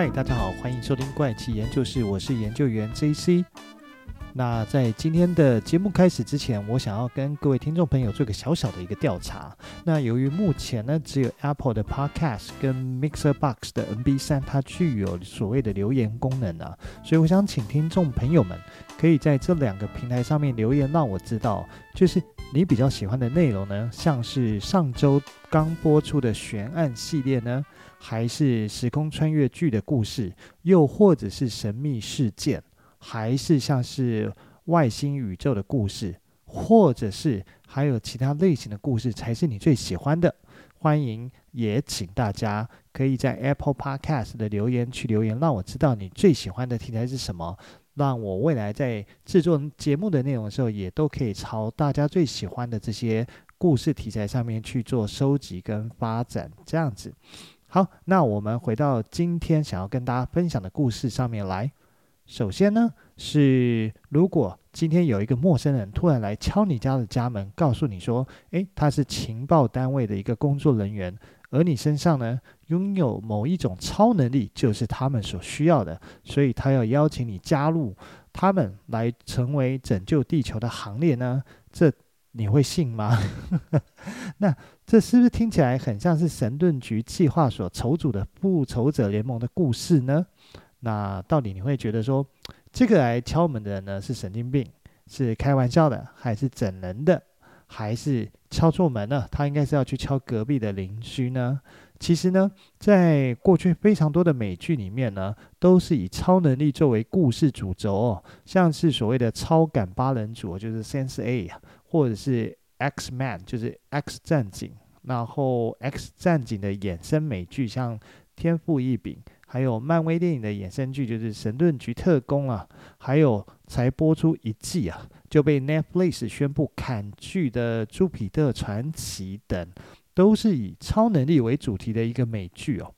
嗨，大家好，欢迎收听怪奇研究室，我是研究员 JC。那在今天的节目开始之前，我想要跟各位听众朋友做个小小的一个调查。那由于目前呢，只有 Apple 的 Podcast 跟 Mixer Box 的 MB3 它具有所谓的留言功能啊，所以我想请听众朋友们可以在这两个平台上面留言，让我知道，就是你比较喜欢的内容呢，像是上周刚播出的悬案系列呢，还是时空穿越剧的故事，又或者是神秘事件。还是像是外星宇宙的故事，或者是还有其他类型的故事，才是你最喜欢的。欢迎，也请大家可以在 Apple Podcast 的留言区留言，让我知道你最喜欢的题材是什么，让我未来在制作节目的内容的时候，也都可以朝大家最喜欢的这些故事题材上面去做收集跟发展。这样子，好，那我们回到今天想要跟大家分享的故事上面来。首先呢，是如果今天有一个陌生人突然来敲你家的家门，告诉你说，诶，他是情报单位的一个工作人员，而你身上呢拥有某一种超能力，就是他们所需要的，所以他要邀请你加入他们来成为拯救地球的行列呢？这你会信吗？那这是不是听起来很像是神盾局计划所筹组的复仇者联盟的故事呢？那到底你会觉得说，这个来敲门的人呢是神经病，是开玩笑的，还是整人的，还是敲错门了？他应该是要去敲隔壁的邻居呢？其实呢，在过去非常多的美剧里面呢，都是以超能力作为故事主轴哦，像是所谓的超感八人组，就是 Sense A，或者是 X Man，就是 X 战警，然后 X 战警的衍生美剧，像天赋异禀。还有漫威电影的衍生剧，就是《神盾局特工》啊，还有才播出一季啊，就被 Netflix 宣布砍剧的《朱比特传奇》等，都是以超能力为主题的一个美剧哦。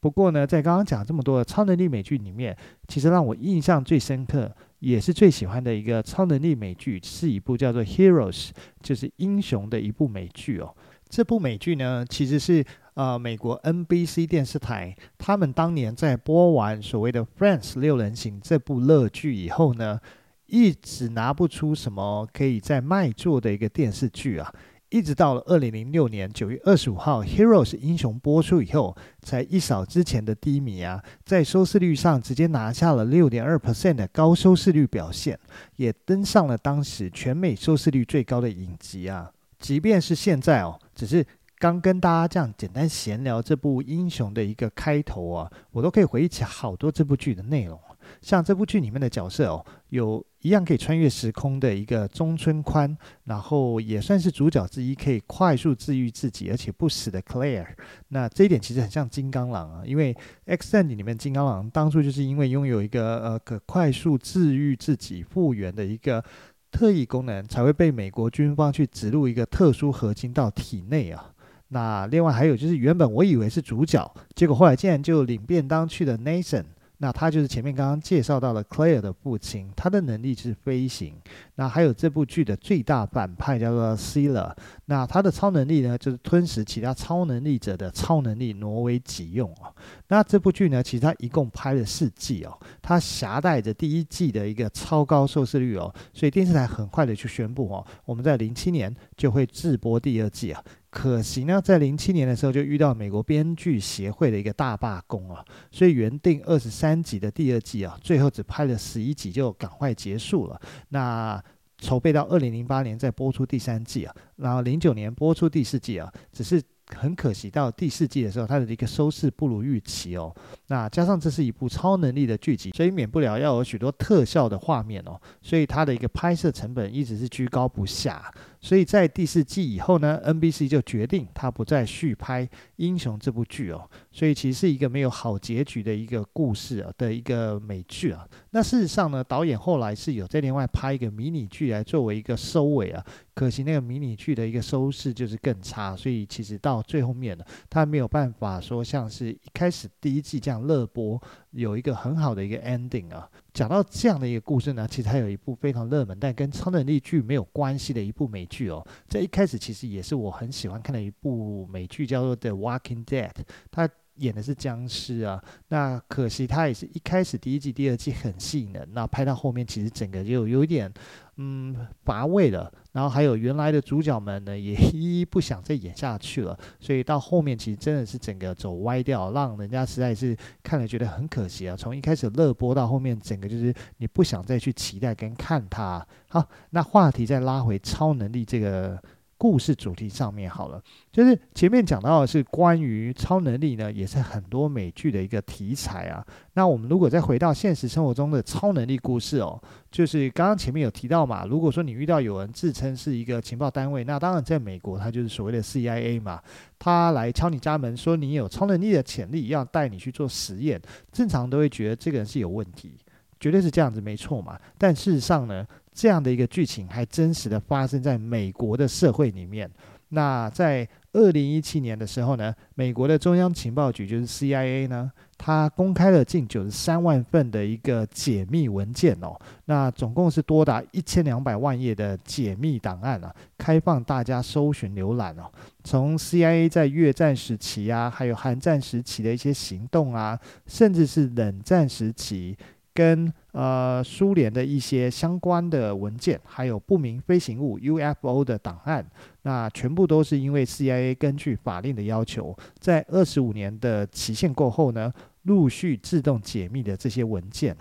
不过呢，在刚刚讲这么多的超能力美剧里面，其实让我印象最深刻，也是最喜欢的一个超能力美剧，是一部叫做《Heroes》，就是英雄的一部美剧哦。这部美剧呢，其实是。呃，美国 NBC 电视台，他们当年在播完所谓的《Friends 六人行》这部乐剧以后呢，一直拿不出什么可以在卖座的一个电视剧啊，一直到了二零零六年九月二十五号，《Heroes 英雄》播出以后，才一扫之前的低迷啊，在收视率上直接拿下了六点二 percent 的高收视率表现，也登上了当时全美收视率最高的影集啊。即便是现在哦，只是。刚跟大家这样简单闲聊这部英雄的一个开头啊，我都可以回忆起好多这部剧的内容。像这部剧里面的角色哦，有一样可以穿越时空的一个中村宽，然后也算是主角之一，可以快速治愈自己而且不死的 Claire。那这一点其实很像金刚狼啊，因为 X 战警里面金刚狼当初就是因为拥有一个呃可快速治愈自己复原的一个特异功能，才会被美国军方去植入一个特殊合金到体内啊。那另外还有就是，原本我以为是主角，结果后来竟然就领便当去了 Nathan。那他就是前面刚刚介绍到了 Claire 的父亲，他的能力是飞行。那还有这部剧的最大反派叫做 Sela，那他的超能力呢，就是吞噬其他超能力者的超能力挪为己用哦。那这部剧呢，其实它一共拍了四季哦，它携带着第一季的一个超高收视率哦，所以电视台很快的去宣布哦，我们在零七年就会制播第二季啊。可惜呢，在零七年的时候就遇到美国编剧协会的一个大罢工啊，所以原定二十三集的第二季啊，最后只拍了十一集就赶快结束了。那筹备到二零零八年再播出第三季啊，然后零九年播出第四季啊，只是。很可惜，到第四季的时候，它的一个收视不如预期哦。那加上这是一部超能力的剧集，所以免不了要有许多特效的画面哦。所以它的一个拍摄成本一直是居高不下。所以在第四季以后呢，NBC 就决定它不再续拍《英雄》这部剧哦。所以其实是一个没有好结局的一个故事啊的一个美剧啊。那事实上呢，导演后来是有在另外拍一个迷你剧来作为一个收尾啊。可惜那个迷你剧的一个收视就是更差，所以其实到最后面呢，他没有办法说像是一开始第一季这样热播，有一个很好的一个 ending 啊。讲到这样的一个故事呢，其实它有一部非常热门但跟超能力剧没有关系的一部美剧哦。在一开始其实也是我很喜欢看的一部美剧，叫做《The Walking Dead》，它。演的是僵尸啊。那可惜它也是一开始第一季、第二季很吸引人，那拍到后面其实整个就有一点嗯乏味了。然后还有原来的主角们呢，也 一一不想再演下去了，所以到后面其实真的是整个走歪掉，让人家实在是看了觉得很可惜啊。从一开始热播到后面，整个就是你不想再去期待跟看它。好，那话题再拉回超能力这个。故事主题上面好了，就是前面讲到的是关于超能力呢，也是很多美剧的一个题材啊。那我们如果再回到现实生活中的超能力故事哦，就是刚刚前面有提到嘛，如果说你遇到有人自称是一个情报单位，那当然在美国他就是所谓的 CIA 嘛，他来敲你家门说你有超能力的潜力，要带你去做实验，正常都会觉得这个人是有问题，绝对是这样子没错嘛。但事实上呢？这样的一个剧情还真实的发生在美国的社会里面。那在二零一七年的时候呢，美国的中央情报局就是 CIA 呢，它公开了近九十三万份的一个解密文件哦。那总共是多达一千两百万页的解密档案啊，开放大家搜寻浏览哦。从 CIA 在越战时期啊，还有韩战时期的一些行动啊，甚至是冷战时期。跟呃苏联的一些相关的文件，还有不明飞行物 UFO 的档案，那全部都是因为 CIA 根据法令的要求，在二十五年的期限过后呢，陆续自动解密的这些文件。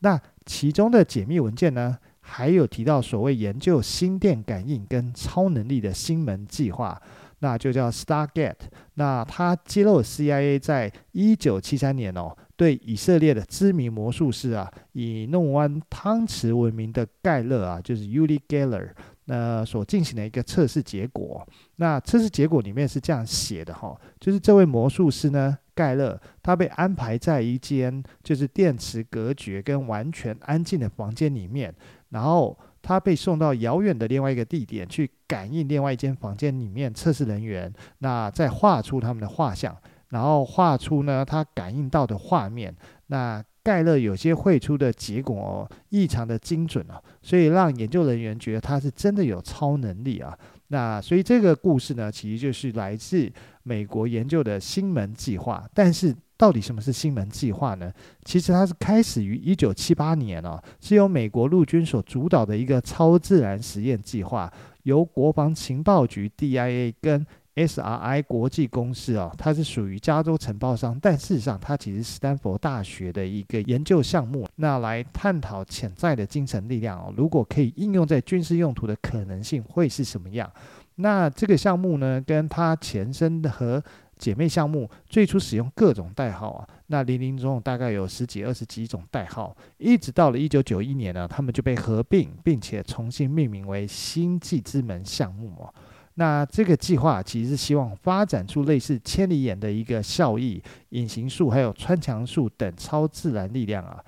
那其中的解密文件呢，还有提到所谓研究心电感应跟超能力的星门计划。那就叫 Stargate。那他揭露 CIA 在一九七三年哦，对以色列的知名魔术师啊，以弄弯汤匙闻名的盖勒啊，就是 Uri Geller，那所进行的一个测试结果。那测试结果里面是这样写的哈，就是这位魔术师呢，盖勒，他被安排在一间就是电磁隔绝跟完全安静的房间里面，然后。他被送到遥远的另外一个地点去感应另外一间房间里面测试人员，那再画出他们的画像，然后画出呢他感应到的画面。那盖勒有些绘出的结果，异常的精准哦，所以让研究人员觉得他是真的有超能力啊。那所以这个故事呢，其实就是来自美国研究的星门计划，但是。到底什么是星门计划呢？其实它是开始于一九七八年哦，是由美国陆军所主导的一个超自然实验计划，由国防情报局 DIA 跟 SRI 国际公司哦，它是属于加州承包商，但事实上它其实是斯坦福大学的一个研究项目，那来探讨潜在的精神力量哦，如果可以应用在军事用途的可能性会是什么样？那这个项目呢，跟它前身的和姐妹项目最初使用各种代号啊，那林林总总大概有十几、二十几种代号，一直到了一九九一年呢，他们就被合并，并且重新命名为星际之门项目哦。那这个计划其实是希望发展出类似千里眼的一个效益、隐形术还有穿墙术等超自然力量啊。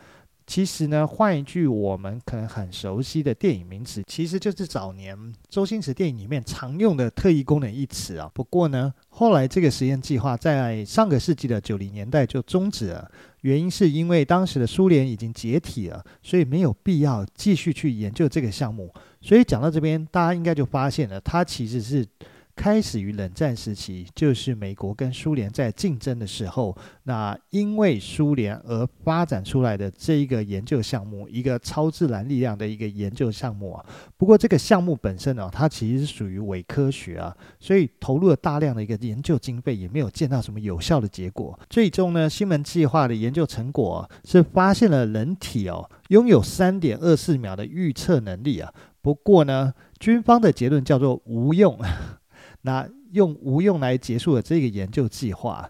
其实呢，换一句我们可能很熟悉的电影名词，其实就是早年周星驰电影里面常用的特异功能一词啊。不过呢，后来这个实验计划在上个世纪的九零年代就终止了，原因是因为当时的苏联已经解体了，所以没有必要继续去研究这个项目。所以讲到这边，大家应该就发现了，它其实是。开始于冷战时期，就是美国跟苏联在竞争的时候，那因为苏联而发展出来的这一个研究项目，一个超自然力量的一个研究项目啊。不过这个项目本身呢、啊，它其实是属于伪科学啊，所以投入了大量的一个研究经费，也没有见到什么有效的结果。最终呢，星门计划的研究成果、是发现了人体哦拥有三点二四秒的预测能力啊。不过呢，军方的结论叫做无用。那用无用来结束了这个研究计划。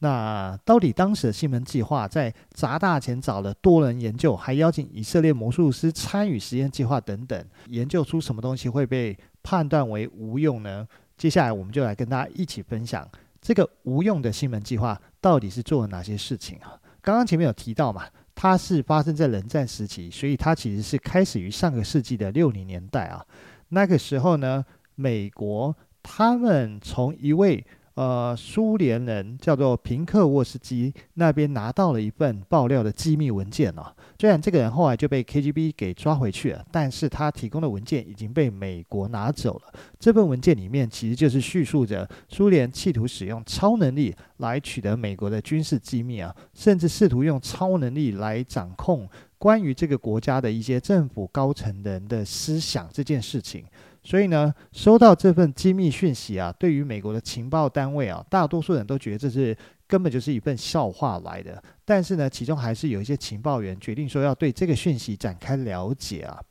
那到底当时的星门计划在砸大钱找了多人研究，还邀请以色列魔术师参与实验计划等等，研究出什么东西会被判断为无用呢？接下来我们就来跟大家一起分享这个无用的星门计划到底是做了哪些事情啊？刚刚前面有提到嘛，它是发生在冷战时期，所以它其实是开始于上个世纪的六零年代啊。那个时候呢，美国。他们从一位呃，苏联人叫做平克沃斯基那边拿到了一份爆料的机密文件哦。虽然这个人后来就被 KGB 给抓回去了，但是他提供的文件已经被美国拿走了。这份文件里面其实就是叙述着苏联企图使用超能力来取得美国的军事机密啊，甚至试图用超能力来掌控关于这个国家的一些政府高层人的思想这件事情。所以呢，收到这份机密讯息啊，对于美国的情报单位啊，大多数人都觉得这是根本就是一份笑话来的。但是呢，其中还是有一些情报员决定说要对这个讯息展开了解啊。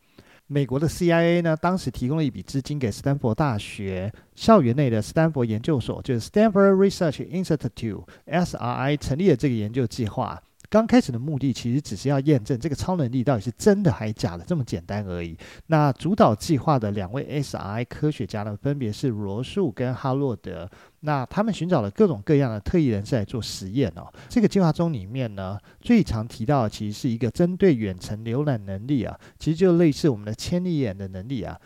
美国的 CIA 呢，当时提供了一笔资金给斯坦福大学校园内的斯坦福研究所，就是 Stanford Research Institute（SRI） 成立了这个研究计划。刚开始的目的其实只是要验证这个超能力到底是真的还是假的，这么简单而已。那主导计划的两位 SRI 科学家呢，分别是罗素跟哈洛德。那他们寻找了各种各样的特异人士来做实验哦。这个计划中里面呢，最常提到的其实是一个针对远程浏览能力啊，其实就类似我们的千里眼的能力啊。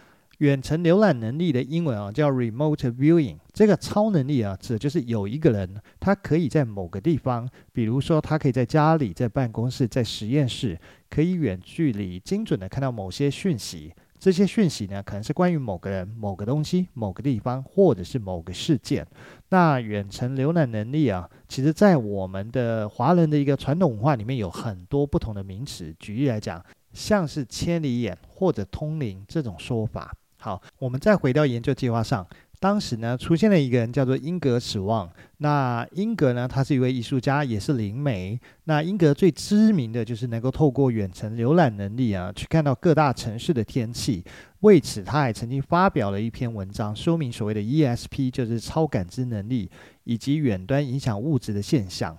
远程浏览能力的英文啊叫 remote viewing，这个超能力啊，指的就是有一个人，他可以在某个地方，比如说他可以在家里、在办公室、在实验室，可以远距离精准的看到某些讯息。这些讯息呢，可能是关于某个人、某个东西、某个地方，或者是某个事件。那远程浏览能力啊，其实在我们的华人的一个传统文化里面有很多不同的名词。举例来讲，像是千里眼或者通灵这种说法。好，我们再回到研究计划上。当时呢，出现了一个人叫做英格史旺。那英格呢，他是一位艺术家，也是灵媒。那英格最知名的就是能够透过远程浏览能力啊，去看到各大城市的天气。为此，他还曾经发表了一篇文章，说明所谓的 ESP，就是超感知能力，以及远端影响物质的现象。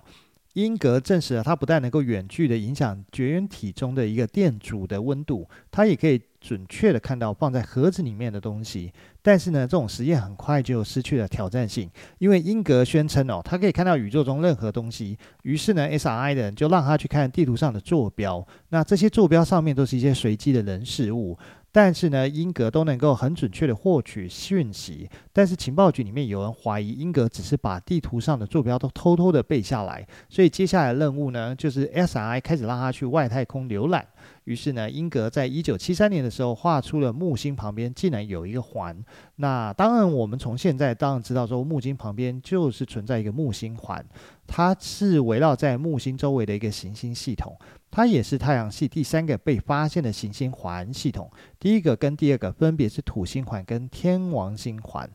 英格证实了，他不但能够远距的影响绝缘体中的一个电阻的温度，他也可以准确的看到放在盒子里面的东西。但是呢，这种实验很快就失去了挑战性，因为英格宣称哦，他可以看到宇宙中任何东西。于是呢，SRI 的人就让他去看地图上的坐标，那这些坐标上面都是一些随机的人事物。但是呢，英格都能够很准确的获取讯息。但是情报局里面有人怀疑英格只是把地图上的坐标都偷偷的背下来。所以接下来任务呢，就是 SRI 开始让他去外太空浏览。于是呢，英格在一九七三年的时候画出了木星旁边竟然有一个环。那当然，我们从现在当然知道说，木星旁边就是存在一个木星环，它是围绕在木星周围的一个行星系统。它也是太阳系第三个被发现的行星环系统，第一个跟第二个分别是土星环跟天王星环。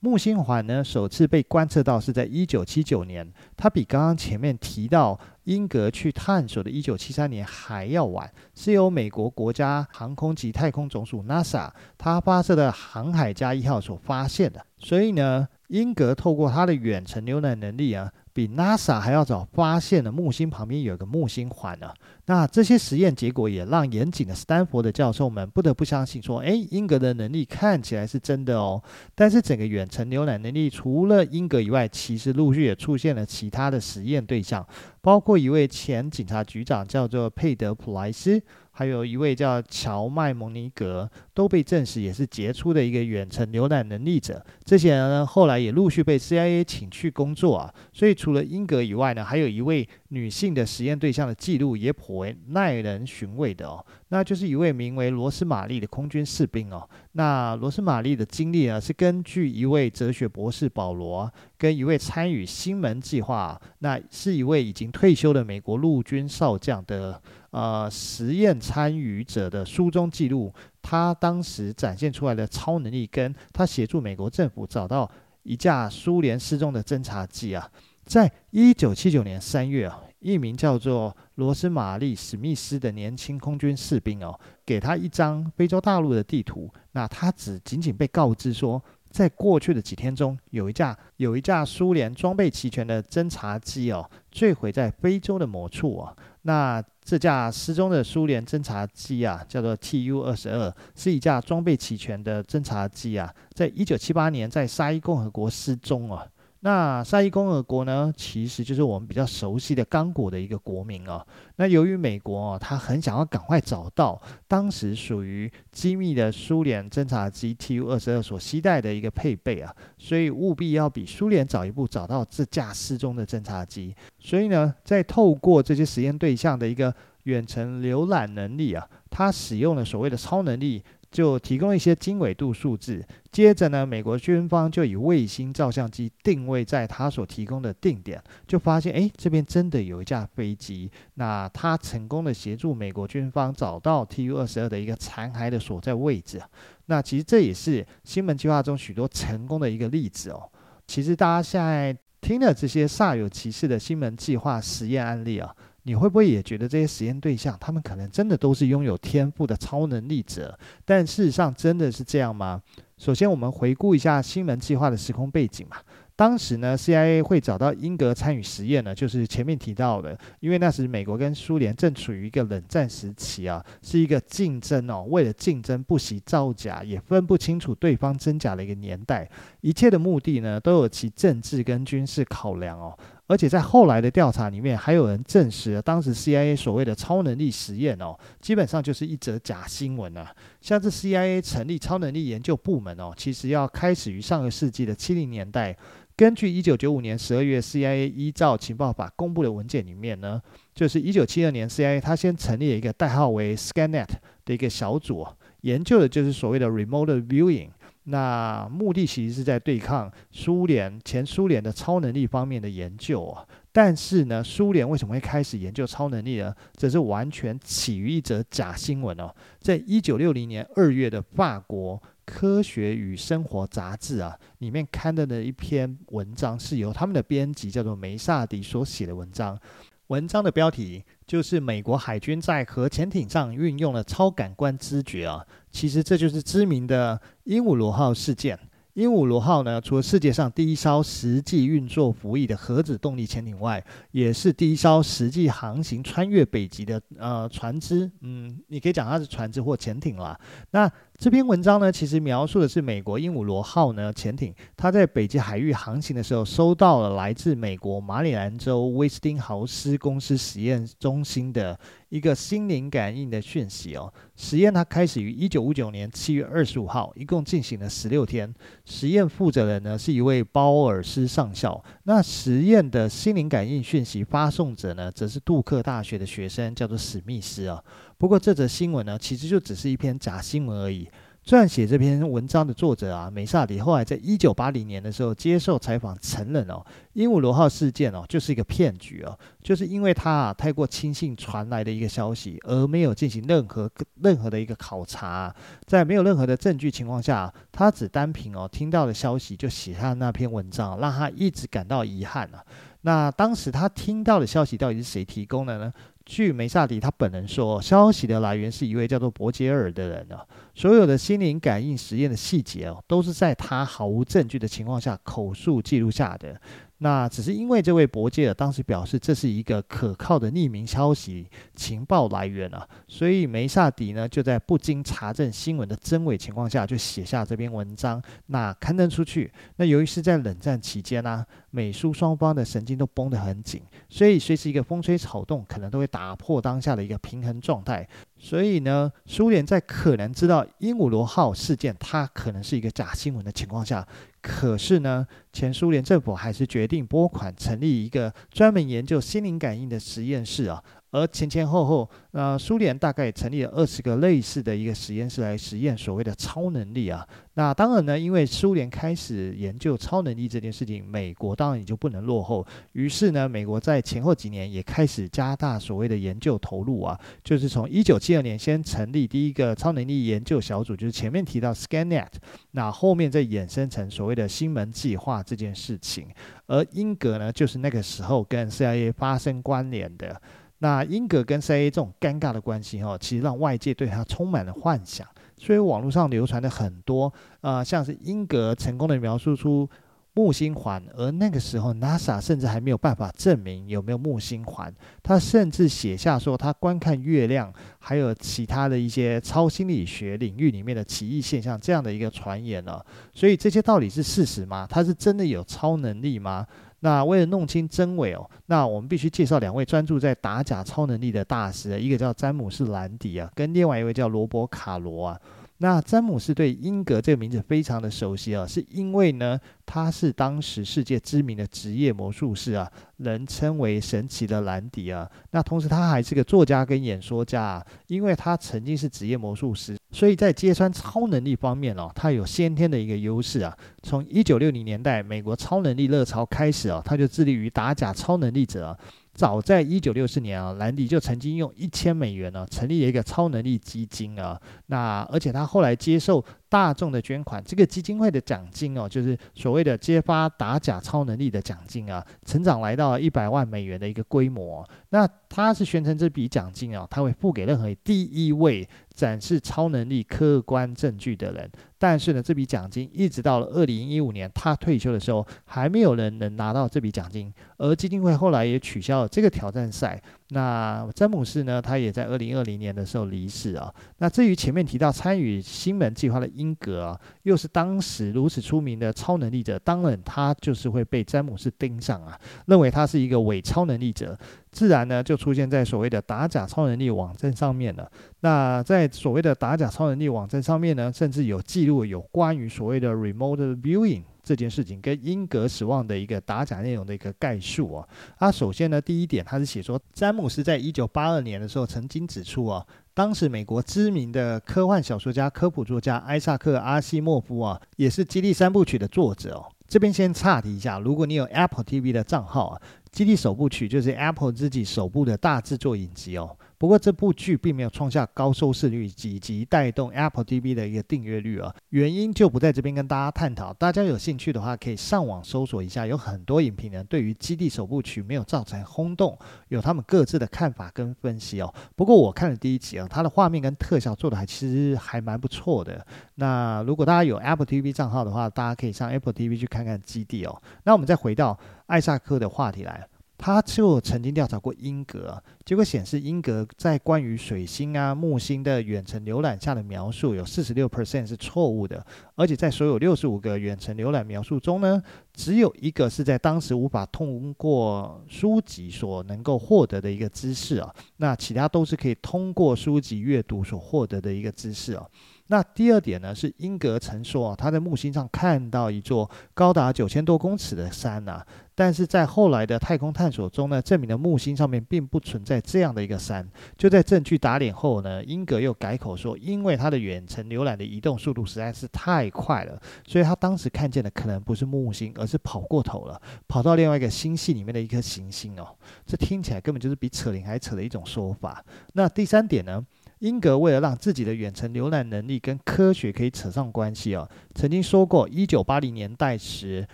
木星环呢，首次被观测到是在一九七九年，它比刚刚前面提到英格去探索的一九七三年还要晚，是由美国国家航空及太空总署 NASA 它发射的航海家一号所发现的。所以呢，英格透过它的远程浏览能力啊。比 NASA 还要早发现了木星旁边有个木星环呢。那这些实验结果也让严谨的斯坦福的教授们不得不相信说，哎，英格的能力看起来是真的哦。但是整个远程浏览能力除了英格以外，其实陆续也出现了其他的实验对象，包括一位前警察局长叫做佩德普莱斯。还有一位叫乔麦蒙尼格，都被证实也是杰出的一个远程浏览能力者。这些人呢，后来也陆续被 CIA 请去工作啊。所以除了英格以外呢，还有一位女性的实验对象的记录也颇为耐人寻味的哦。那就是一位名为罗斯玛丽的空军士兵哦。那罗斯玛丽的经历啊，是根据一位哲学博士保罗跟一位参与星门计划，那是一位已经退休的美国陆军少将的。呃，实验参与者的书中记录，他当时展现出来的超能力，跟他协助美国政府找到一架苏联失踪的侦察机啊，在一九七九年三月啊，一名叫做罗斯玛丽史密斯的年轻空军士兵哦，给他一张非洲大陆的地图，那他只仅仅被告知说，在过去的几天中，有一架有一架苏联装备齐全的侦察机哦，坠毁在非洲的某处啊，那。这架失踪的苏联侦察机啊，叫做 Tu 二十二，是一架装备齐全的侦察机啊，在一九七八年在沙伊共和国失踪啊。那沙伊共和国呢，其实就是我们比较熟悉的刚果的一个国民哦。那由于美国哦，他很想要赶快找到当时属于机密的苏联侦察机 Tu 二十二所携带的一个配备啊，所以务必要比苏联早一步找到这架失踪的侦察机。所以呢，在透过这些实验对象的一个远程浏览能力啊，他使用了所谓的超能力。就提供一些经纬度数字，接着呢，美国军方就以卫星照相机定位在他所提供的定点，就发现，哎，这边真的有一架飞机。那他成功的协助美国军方找到 Tu 二十二的一个残骸的所在位置。那其实这也是星门计划中许多成功的一个例子哦。其实大家现在听了这些煞有其事的星门计划实验案例啊。你会不会也觉得这些实验对象，他们可能真的都是拥有天赋的超能力者？但事实上真的是这样吗？首先，我们回顾一下星门计划的时空背景嘛。当时呢，CIA 会找到英格参与实验呢，就是前面提到的，因为那时美国跟苏联正处于一个冷战时期啊，是一个竞争哦，为了竞争不惜造假，也分不清楚对方真假的一个年代，一切的目的呢，都有其政治跟军事考量哦。而且在后来的调查里面，还有人证实了当时 CIA 所谓的超能力实验哦，基本上就是一则假新闻啊。像是 CIA 成立超能力研究部门哦，其实要开始于上个世纪的七零年代。根据一九九五年十二月 CIA 依照情报法公布的文件里面呢，就是一九七二年 CIA 它先成立了一个代号为 SkyNet 的一个小组，研究的就是所谓的 Remote Viewing。那目的其实是在对抗苏联前苏联的超能力方面的研究啊，但是呢，苏联为什么会开始研究超能力呢？这是完全起于一则假新闻哦。在一九六零年二月的法国科学与生活杂志啊，里面刊登的一篇文章是由他们的编辑叫做梅萨迪所写的文章。文章的标题就是美国海军在核潜艇上运用了超感官知觉啊，其实这就是知名的鹦鹉螺号事件。鹦鹉螺号呢，除了世界上第一艘实际运作服役的核子动力潜艇外，也是第一艘实际航行穿越北极的呃船只。嗯，你可以讲它是船只或潜艇啦。那这篇文章呢，其实描述的是美国鹦鹉螺号呢潜艇，它在北极海域航行的时候，收到了来自美国马里兰州威斯汀豪斯公司实验中心的。一个心灵感应的讯息哦，实验它开始于一九五九年七月二十五号，一共进行了十六天。实验负责人呢是一位鲍尔斯上校，那实验的心灵感应讯息发送者呢，则是杜克大学的学生，叫做史密斯啊。不过这则新闻呢，其实就只是一篇假新闻而已。撰写这篇文章的作者啊，梅萨迪后来在一九八零年的时候接受采访，承认哦，鹦鹉螺号事件哦就是一个骗局哦，就是因为他啊太过轻信传来的一个消息，而没有进行任何任何的一个考察，在没有任何的证据情况下，他只单凭哦听到的消息就写下那篇文章，让他一直感到遗憾啊。那当时他听到的消息到底是谁提供的呢？据梅萨迪他本人说，消息的来源是一位叫做伯杰尔的人啊。所有的心灵感应实验的细节哦，都是在他毫无证据的情况下口述记录下的。那只是因为这位伯杰尔当时表示这是一个可靠的匿名消息情报来源啊，所以梅萨迪呢就在不经查证新闻的真伪情况下就写下这篇文章，那刊登出去。那由于是在冷战期间呢、啊，美苏双方的神经都绷得很紧，所以随时一个风吹草动可能都会打破当下的一个平衡状态。所以呢，苏联在可能知道鹦鹉螺号事件它可能是一个假新闻的情况下，可是呢，前苏联政府还是决定拨款成立一个专门研究心灵感应的实验室啊。而前前后后，呃，苏联大概成立了二十个类似的一个实验室来实验所谓的超能力啊。那当然呢，因为苏联开始研究超能力这件事情，美国当然也就不能落后。于是呢，美国在前后几年也开始加大所谓的研究投入啊，就是从一九七二年先成立第一个超能力研究小组，就是前面提到 SkyNet，那后面再衍生成所谓的星门计划这件事情。而英格呢，就是那个时候跟 CIA 发生关联的。那英格跟 ca 这种尴尬的关系哈，其实让外界对他充满了幻想，所以网络上流传的很多，呃，像是英格成功的描述出木星环，而那个时候 NASA 甚至还没有办法证明有没有木星环。他甚至写下说，他观看月亮，还有其他的一些超心理学领域里面的奇异现象这样的一个传言了。所以这些到底是事实吗？他是真的有超能力吗？那为了弄清真伪哦，那我们必须介绍两位专注在打假超能力的大师，一个叫詹姆斯·兰迪啊，跟另外一位叫罗伯·卡罗啊。那詹姆斯对英格这个名字非常的熟悉啊，是因为呢，他是当时世界知名的职业魔术师啊，人称为神奇的兰迪啊。那同时他还是个作家跟演说家啊，因为他曾经是职业魔术师，所以在揭穿超能力方面哦，他有先天的一个优势啊。从一九六零年代美国超能力热潮开始啊，他就致力于打假超能力者啊。早在一九六四年啊，兰迪就曾经用一千美元呢，成立了一个超能力基金啊。那而且他后来接受大众的捐款，这个基金会的奖金哦，就是所谓的揭发打假超能力的奖金啊，成长来到一百万美元的一个规模。那他是宣称这笔奖金啊，他会付给任何第一位展示超能力客观证据的人。但是呢，这笔奖金一直到了二零一五年他退休的时候，还没有人能拿到这笔奖金。而基金会后来也取消了这个挑战赛。那詹姆斯呢，他也在二零二零年的时候离世啊。那至于前面提到参与星门计划的英格啊，又是当时如此出名的超能力者，当然他就是会被詹姆斯盯上啊，认为他是一个伪超能力者，自然呢就出现在所谓的打假超能力网站上面了。那在所谓的打假超能力网站上面呢，甚至有记录有关于所谓的 remote viewing。这件事情跟英格死亡的一个打假内容的一个概述啊，啊，首先呢，第一点，他是写说，詹姆斯在一九八二年的时候曾经指出啊，当时美国知名的科幻小说家、科普作家艾萨克·阿西莫夫啊，也是《基地三部曲》的作者哦。这边先岔题一下，如果你有 Apple TV 的账号啊，《基地首部曲》就是 Apple 自己首部的大制作影集哦。不过这部剧并没有创下高收视率以及带动 Apple TV 的一个订阅率啊，原因就不在这边跟大家探讨。大家有兴趣的话，可以上网搜索一下，有很多影评人对于《基地》首部曲没有造成轰动，有他们各自的看法跟分析哦。不过我看了第一集啊，它的画面跟特效做的还其实还蛮不错的。那如果大家有 Apple TV 账号的话，大家可以上 Apple TV 去看看《基地》哦。那我们再回到艾萨克的话题来。他就曾经调查过英格，结果显示英格在关于水星啊、木星的远程浏览下的描述有四十六 percent 是错误的，而且在所有六十五个远程浏览描述中呢，只有一个是在当时无法通过书籍所能够获得的一个知识啊，那其他都是可以通过书籍阅读所获得的一个知识啊。那第二点呢，是英格曾说啊，他在木星上看到一座高达九千多公尺的山呐、啊，但是在后来的太空探索中呢，证明了木星上面并不存在这样的一个山。就在证据打脸后呢，英格又改口说，因为他的远程浏览的移动速度实在是太快了，所以他当时看见的可能不是木星，而是跑过头了，跑到另外一个星系里面的一颗行星哦。这听起来根本就是比扯铃还扯的一种说法。那第三点呢？英格为了让自己的远程浏览能力跟科学可以扯上关系哦，曾经说过，一九八零年代时，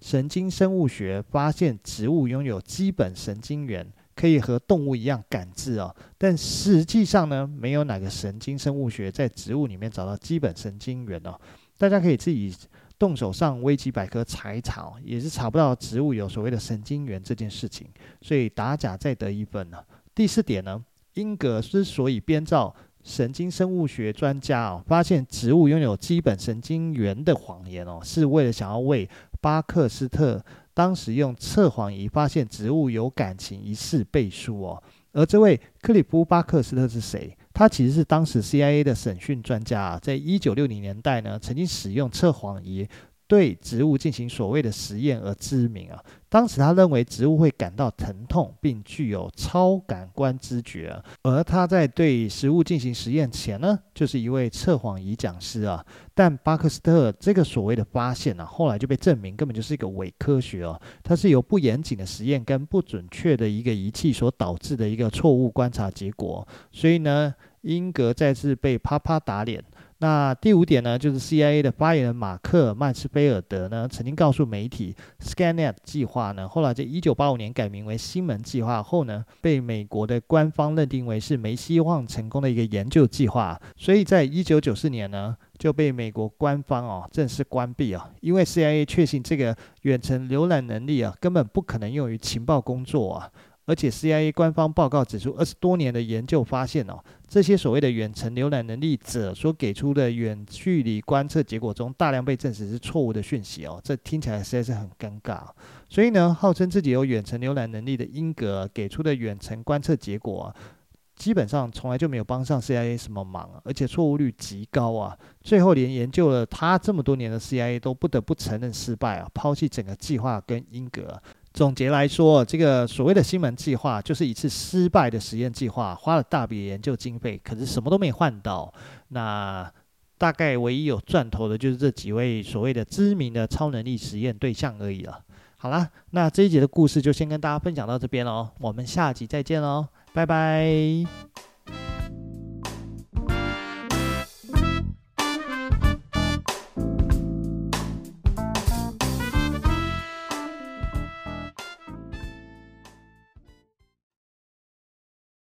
神经生物学发现植物拥有基本神经元，可以和动物一样感知哦。但实际上呢，没有哪个神经生物学在植物里面找到基本神经元哦。大家可以自己动手上维基百科查一查，也是查不到植物有所谓的神经元这件事情。所以打假再得一分呢。第四点呢，英格之所以编造。神经生物学专家哦，发现植物拥有基本神经元的谎言哦，是为了想要为巴克斯特当时用测谎仪发现植物有感情一事背书哦。而这位克里夫·巴克斯特是谁？他其实是当时 CIA 的审讯专家啊，在一九六零年代呢，曾经使用测谎仪。对植物进行所谓的实验而知名啊。当时他认为植物会感到疼痛，并具有超感官知觉。而他在对食物进行实验前呢，就是一位测谎仪讲师啊。但巴克斯特这个所谓的发现呢，后来就被证明根本就是一个伪科学哦。它是由不严谨的实验跟不准确的一个仪器所导致的一个错误观察结果。所以呢，英格再次被啪啪打脸。那第五点呢，就是 CIA 的发言人马克·曼斯菲尔德呢，曾经告诉媒体，SkyNet 计划呢，后来在一九八五年改名为星门计划后呢，被美国的官方认定为是没希望成功的一个研究计划。所以在一九九四年呢，就被美国官方哦正式关闭啊，因为 CIA 确信这个远程浏览能力啊根本不可能用于情报工作啊。而且 CIA 官方报告指出，二十多年的研究发现哦，这些所谓的远程浏览能力者所给出的远距离观测结果中，大量被证实是错误的讯息哦。这听起来实在是很尴尬。所以呢，号称自己有远程浏览能力的英格给出的远程观测结果啊，基本上从来就没有帮上 CIA 什么忙，而且错误率极高啊。最后连研究了他这么多年的 CIA 都不得不承认失败啊，抛弃整个计划跟英格。总结来说，这个所谓的新门计划就是一次失败的实验计划，花了大笔研究经费，可是什么都没换到。那大概唯一有赚头的就是这几位所谓的知名的超能力实验对象而已了。好啦，那这一节的故事就先跟大家分享到这边喽，我们下集再见喽，拜拜。